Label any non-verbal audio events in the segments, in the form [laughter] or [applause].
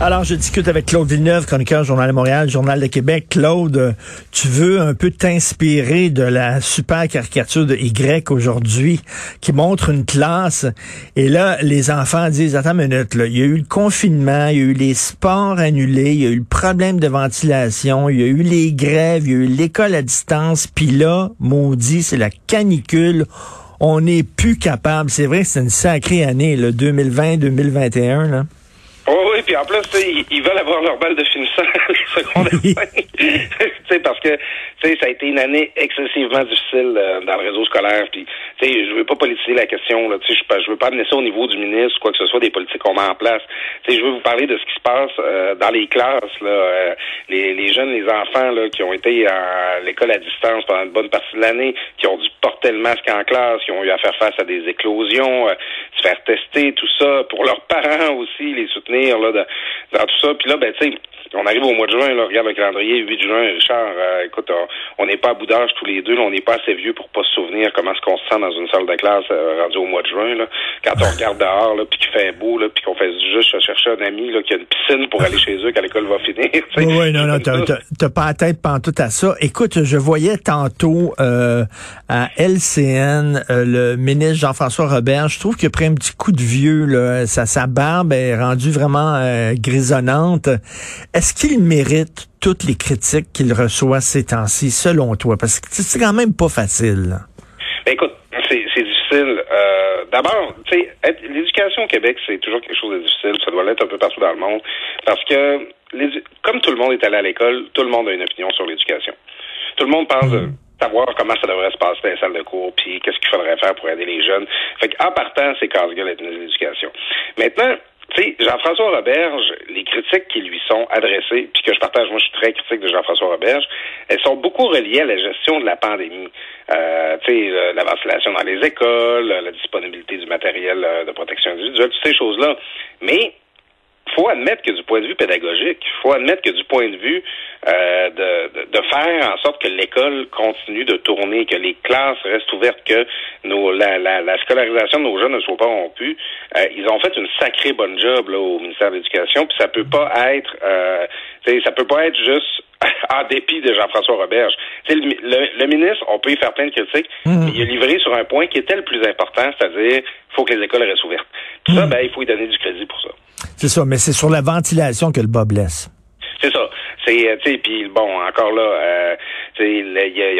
Alors, je discute avec Claude Villeneuve, chroniqueur Journal de Montréal, Journal de Québec. Claude, tu veux un peu t'inspirer de la super caricature de Y aujourd'hui qui montre une classe. Et là, les enfants disent, attends une minute, là, il y a eu le confinement, il y a eu les sports annulés, il y a eu le problème de ventilation, il y a eu les grèves, il y a eu l'école à distance. Puis là, maudit, c'est la canicule on n'est plus capable. C'est vrai que c'est une sacrée année, le 2020-2021. Puis en plus, ils, ils veulent avoir leur balle de finissant [laughs] les secondaires. [laughs] sais, parce que ça a été une année excessivement difficile euh, dans le réseau scolaire. Puis, je veux pas politiser la question. Là, je je veux pas amener ça au niveau du ministre quoi que ce soit des politiques qu'on met en place. sais, je veux vous parler de ce qui se passe euh, dans les classes. Là, euh, les, les jeunes, les enfants là, qui ont été à l'école à distance pendant une bonne partie de l'année, qui ont dû porter le masque en classe, qui ont eu à faire face à des éclosions, se faire tester, tout ça, pour leurs parents aussi, les soutenir là, dans tout ça. Puis là, ben, tu sais, on arrive au mois de juin, là, regarde le calendrier, 8 juin, Richard, euh, écoute, on n'est pas à bout d'âge tous les deux, là, on n'est pas assez vieux pour pas se souvenir comment est-ce qu'on se sent dans une salle de classe euh, rendu au mois de juin, là, quand on [laughs] regarde dehors, là, puis qu'il fait beau, là, puis qu'on fait juste chercher un ami là, qui a une piscine pour aller chez eux quand l'école va finir. Oui, oui, non, non, [laughs] t'as pas la tête pantoute à ça. Écoute, je voyais tantôt euh, à LCN le ministre Jean-François Robert, je trouve qu'il a pris un petit coup de vieux, là, sa, sa barbe est rendue vraiment grisonnante. Est-ce qu'il mérite toutes les critiques qu'il reçoit ces temps-ci, selon toi? Parce que c'est quand même pas facile. Ben, écoute, c'est difficile. Euh, D'abord, l'éducation au Québec, c'est toujours quelque chose de difficile. Ça doit l'être un peu partout dans le monde. Parce que, comme tout le monde est allé à l'école, tout le monde a une opinion sur l'éducation. Tout le monde pense de savoir comment ça devrait se passer dans les salles de cours, puis qu'est-ce qu'il faudrait faire pour aider les jeunes. Fait qu'en partant, c'est casse-gueule l'éducation. Maintenant, tu Jean-François Roberge, les critiques qui lui sont adressées, puis que je partage, moi je suis très critique de Jean-François Roberge, elles sont beaucoup reliées à la gestion de la pandémie. Euh, tu sais, la ventilation dans les écoles, la disponibilité du matériel euh, de protection individuelle, toutes ces choses-là. Mais faut admettre que du point de vue pédagogique, il faut admettre que du point de vue euh, de, de, faire en sorte que l'école continue de tourner, que les classes restent ouvertes, que nos, la, la, la scolarisation de nos jeunes ne soit pas rompue, euh, ils ont fait une sacrée bonne job là, au ministère de l'Éducation, puis ça peut pas être euh, ça peut pas être juste [laughs] en dépit de Jean-François Roberge. Le, le, le, ministre, on peut y faire plein de critiques, mmh. mais il a livré sur un point qui était le plus important, c'est-à-dire il faut que les écoles restent ouvertes. Ça, ben, il faut y donner du crédit pour ça. C'est ça, mais c'est sur la ventilation que le bas blesse. C'est ça. C'est, euh, tu sais, puis bon, encore là, euh,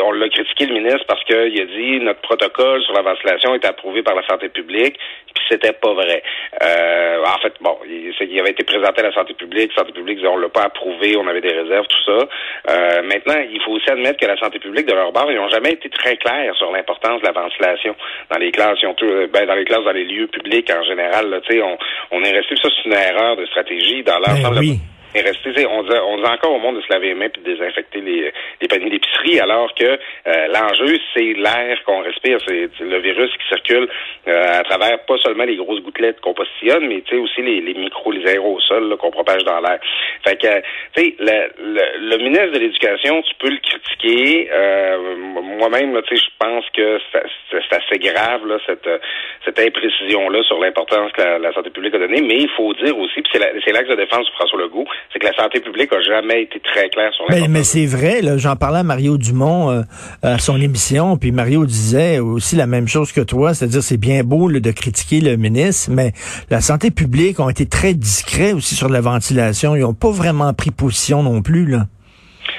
on l'a critiqué le ministre parce qu'il a dit notre protocole sur la ventilation est approuvé par la santé publique, puis c'était pas vrai. Euh, en fait, bon, il, il, avait été présenté à la santé publique, la santé publique disait on l'a pas approuvé, on avait des réserves, tout ça. Euh, maintenant, il faut aussi admettre que la santé publique de leur bord, ils n'ont jamais été très clairs sur l'importance de la ventilation dans les classes, ils ont tout, ben, dans les classes, dans les lieux publics en général. Tu sais, on, on est resté ça, c'est une erreur de stratégie dans ben l'ensemble. oui on dit, on dit encore au monde de se laver les mains puis de désinfecter les, les paniers d'épicerie, alors que euh, l'enjeu, c'est l'air qu'on respire, c'est le virus qui circule euh, à travers pas seulement les grosses gouttelettes qu'on postillonne, mais aussi les, les micros, les aérosols qu'on propage dans l'air. Fait que, tu sais, le, le, le, ministre de l'Éducation, tu peux le critiquer. Euh, moi-même, je pense que c'est assez grave, là, cette, cette imprécision-là sur l'importance que la, santé publique a donnée, mais il faut dire aussi, puis c'est l'axe de défense de François Legault, c'est que la santé publique a jamais été très claire sur Mais, mais c'est vrai, j'en parlais à Mario Dumont euh, à son émission, puis Mario disait aussi la même chose que toi, c'est-à-dire c'est bien beau de critiquer le ministre, mais la santé publique ont été très discrets aussi sur la ventilation. Ils n'ont pas vraiment pris position non plus, là.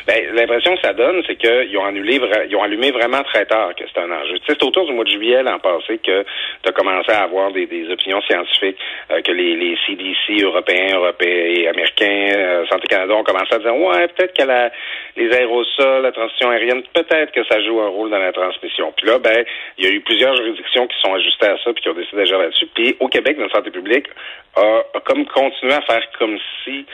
Ben, l'impression que ça donne, c'est qu'ils ont annulé, ils ont allumé vraiment très tard que c'est un enjeu. Tu sais, c'est autour du mois de juillet l'an passé que tu as commencé à avoir des, des opinions scientifiques, euh, que les, les CDC européens, européens américains, euh, Santé Canada ont commencé à dire ouais, peut-être que la, les aérosols, la transition aérienne, peut-être que ça joue un rôle dans la transmission. Puis là, ben, il y a eu plusieurs juridictions qui sont ajustées à ça puis qui ont décidé d'agir là-dessus. Puis au Québec, notre santé publique a, a comme continué à faire comme si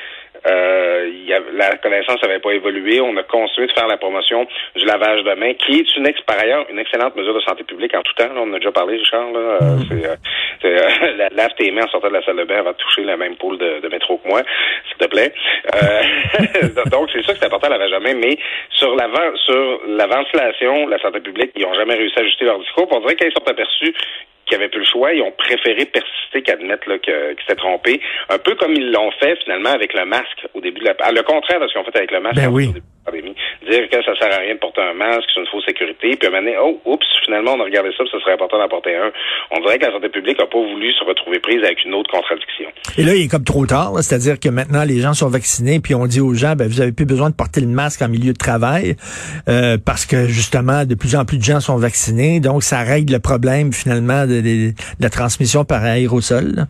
euh, y a, la connaissance n'avait pas évolué. On a continué de faire la promotion du lavage de mains, qui est une ex, par ailleurs une excellente mesure de santé publique en tout temps. Là, on en a déjà parlé, Richard. Là. Euh, Mm. c'est, euh, c'est, euh, lave tes mains en sortant de la salle de bain avant de toucher la même poule de, de métro que moi, s'il te plaît. Euh, [laughs] donc, c'est ça que c'est important, le lavage de main. Mais sur la, sur la ventilation, la santé publique, ils n'ont jamais réussi à ajuster leur discours. On dirait qu'ils sont aperçus qu'ils n'avaient plus le choix, ils ont préféré persister qu'admettre là, que, qu'ils s'étaient trompés. Un peu comme ils l'ont fait finalement avec le masque au début de la... Ah, le contraire de ce qu'ils ont fait avec le masque Ben au oui. début pandémie. Dire que ça sert à rien de porter un masque, c'est une fausse sécurité, puis à un oh, oups, finalement, on a regardé ça, puis ça serait important d'en porter un. On dirait que la santé publique n'a pas voulu se retrouver prise avec une autre contradiction. Et là, il est comme trop tard, c'est-à-dire que maintenant, les gens sont vaccinés, puis on dit aux gens, ben, vous avez plus besoin de porter le masque en milieu de travail, euh, parce que justement, de plus en plus de gens sont vaccinés, donc ça règle le problème finalement de- de la transmission par aérosol.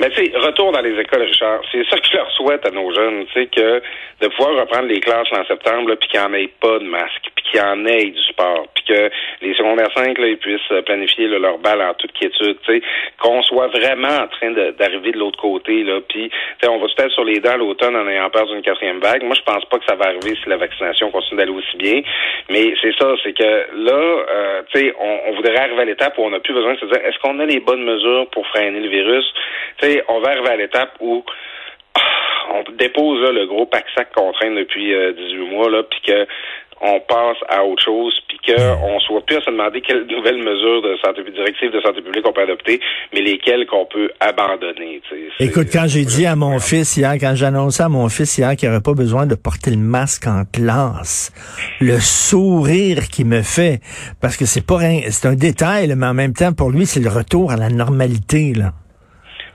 Mais tu sais, retour dans les écoles, Richard. C'est ça que je leur souhaite à nos jeunes, tu sais, que de pouvoir reprendre les classes en septembre, puis qu'il n'y en ait pas de masque, puis qu'il y en ait du sport, puis que les secondaires 5, là, ils puissent euh, planifier là, leur balle en toute quiétude, tu sais, qu'on soit vraiment en train d'arriver de, l'autre côté, là, puis tu sais, on va se taire sur les dents l'automne en ayant peur d'une quatrième vague. Moi, je pense pas que ça va arriver si la vaccination continue d'aller aussi bien, mais c'est ça, c'est que là, euh, tu sais, on, voudrait arriver à l'étape où on n'a plus besoin de se dire, est-ce qu'on a les bonnes mesures pour freiner le virus? Tu sais, on va arriver à l'étape où ah, on dépose là, le gros pack-sac qu'on traîne depuis euh, 18 mois, là, puis que on passe à autre chose, puis qu'on soit plus à se demander quelles nouvelles mesures de santé directives de santé publique on peut adopter, mais lesquelles qu'on peut abandonner. Écoute, quand j'ai dit à mon fils hier, quand j'ai annoncé à mon fils hier qu'il n'y aurait pas besoin de porter le masque en classe, le sourire qu'il me fait, parce que c'est pas c'est un détail, mais en même temps, pour lui, c'est le retour à la normalité, là.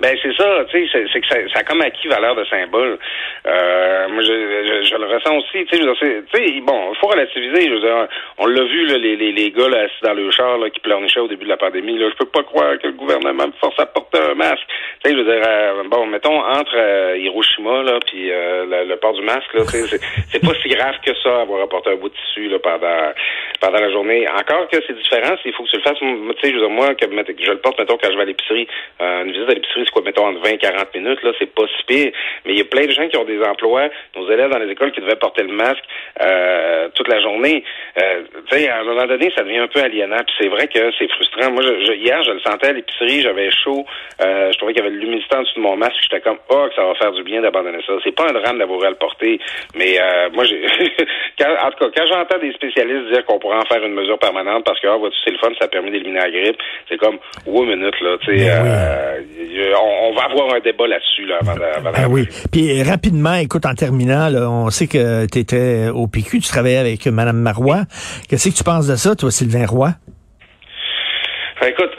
Ben c'est ça, tu sais, c'est- que ça, ça a comme acquis valeur de symbole. Euh, moi, je, je, je le ressens aussi, tu sais, bon, faut relativiser. Je veux dire, on l'a vu, là, les, les, les gars là, assis dans le char là, qui pleurnichaient au début de la pandémie. Là, je peux pas croire que le gouvernement me force à porter un masque. Tu sais, je veux dire, euh, bon, mettons entre euh, Hiroshima là, puis euh, le, le port du masque, là, c'est pas si grave que ça avoir apporté un bout de tissu là pendant pendant la journée. Encore que c'est différent, il faut que tu le fasses. Tu sais, je veux dire, moi, que, je le porte, mettons, quand je vais à l'épicerie, euh, une visite à l'épicerie, quoi, mettons, entre 20 et 40 minutes, là, c'est pas si pire. Mais il y a plein de gens qui ont des emplois, nos élèves dans les écoles qui devaient porter le masque euh, toute la journée. Euh, tu sais, à un moment donné, ça devient un peu aliénant. Puis c'est vrai que c'est frustrant. Moi, je, je- hier, je le sentais à l'épicerie, j'avais chaud. Euh, je trouvais qu'il y avait de l'humidité en dessous de mon masque. J'étais comme, oh, que ça va faire du bien d'abandonner ça. C'est pas un drame d'avoir à le porter. Mais euh, moi, j'ai, [laughs] quand- en tout cas, quand j'entends des spécialistes dire qu'on pourrait en faire une mesure permanente parce que, ah, vois-tu, c'est le fun, ça a permis d'éliminer la grippe, c'est comme, ouais, minute, là, tu sais, Ben oui. euh, on, on va avoir un débat là-dessus, là, avant, de- avant Ah oui. Puis rapidement, écoute, en terminant, là, on sait que tu étais au PQ, tu travaillais avec Mme Marois. Qu'est-ce que tu penses de ça, toi, Sylvain Roy? Fait, écoute,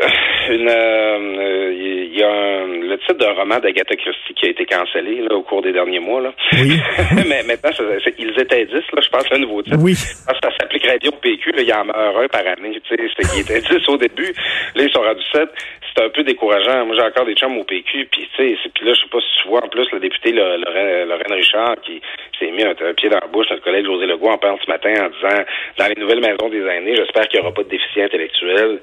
une, euh, il y a un, le titre d'un roman d'Agatha Christie qui a été cancellé là, au cours des derniers mois. Là. Oui. [laughs] Mais maintenant, ça- ils étaient 10, là, je pense, le nouveau titre. Oui. Ça s'applique Radio PQ, là, il y en meurt un par année. Tu sais, c'était, il était [laughs] 10 au début, là, ils sont rendus 7. C'est un peu décourageant. Moi, j'ai encore des chums au PQ, puis tu sais, puis là, je sais pas si tu vois, en plus, le député Lorraine Richard, qui s'est mis un, un pied dans la bouche, notre collègue José Legault en parle ce matin en disant, dans les nouvelles maisons des aînés, j'espère qu'il n'y aura pas de déficit intellectuel.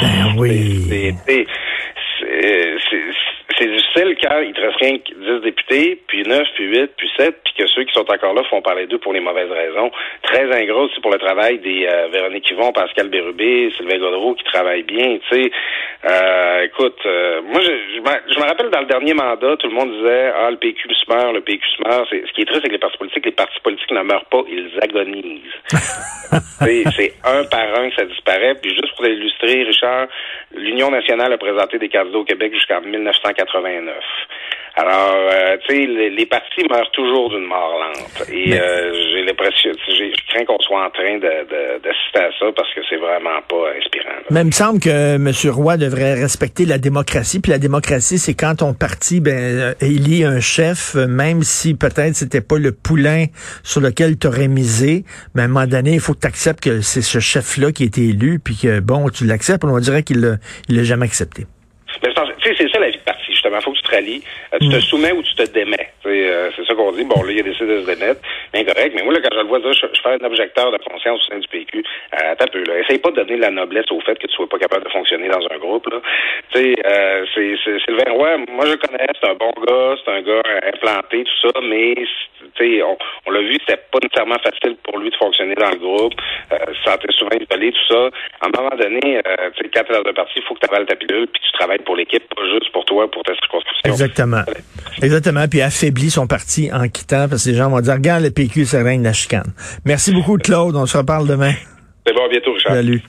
Ben oui. C'est- c'est- difficile quand il te reste rien que 10 députés, puis 9, puis 8, puis 7, puis que ceux qui sont encore là font parler d'eux pour les mauvaises raisons. Très ingrat aussi pour le travail des euh, Véronique Yvon, Pascal Bérubé, Sylvain Godreau qui travaillent bien, tu sais. Euh, écoute, euh, moi, je, je, me- je me rappelle dans le dernier mandat, tout le monde disait, ah, le PQ se meurt, le PQ se meurt. Ce qui est triste, c'est que les partis politiques, les partis politiques ne meurent pas, ils agonisent. [laughs] C'est un par un que ça disparaît. Puis juste pour l'illustrer, Richard, l'Union nationale a présenté des candidats au Québec jusqu'en 1989. Alors, euh, tu sais, les, les partis meurent toujours d'une mort lente. Et euh, j'ai l'impression, je crains qu'on soit en train d'assister à ça parce que c'est vraiment pas inspirant. là. Mais il me semble que M. Roy devrait respecter la démocratie. Puis la démocratie, c'est quand ton parti ben, euh, élit un chef, même si peut-être c'était pas le poulain sur lequel tu aurais misé. Mais à un moment donné, il faut que tu acceptes que c'est ce chef-là qui a été élu, puis que bon, tu l'acceptes. On dirait qu'il l'a jamais accepté. Sais, c'est ça la vie justement. il faut que tu te rallies. Euh, tu te Mm. soumets ou tu te démets. C'est ça qu'on dit. Bon, là, il a décidé de se démettre. Bien correct. Mais moi, là, quand je le vois dire, je, fais un objecteur de conscience au sein du PQ, euh, attends un peu, là. Essaye pas de donner de la noblesse au fait que tu sois pas capable de fonctionner dans un groupe, là. Tu sais, euh, c'est, c'est, Sylvain Roy, moi, je connais, c'est un bon gars, c'est un gars implanté, tout ça, mais, tu sais, on, on l'a vu, c'était pas nécessairement facile pour lui de fonctionner dans le groupe. Euh, se sentait souvent isolé, tout ça. À un moment donné, euh, tu sais, quand t'es dans un parti, il faut que tu avales ta pilule, puis tu travailles pour l'équipe, pas juste pour toi, pour ta circonscription. Exactement. Exactement. Puis affaiblit son parti en quittant, parce que les gens vont dire, regarde, le PQ, c'est règne la chicane. Merci beaucoup, Claude. On se reparle demain. C'est bon, à bientôt, Richard. Salut.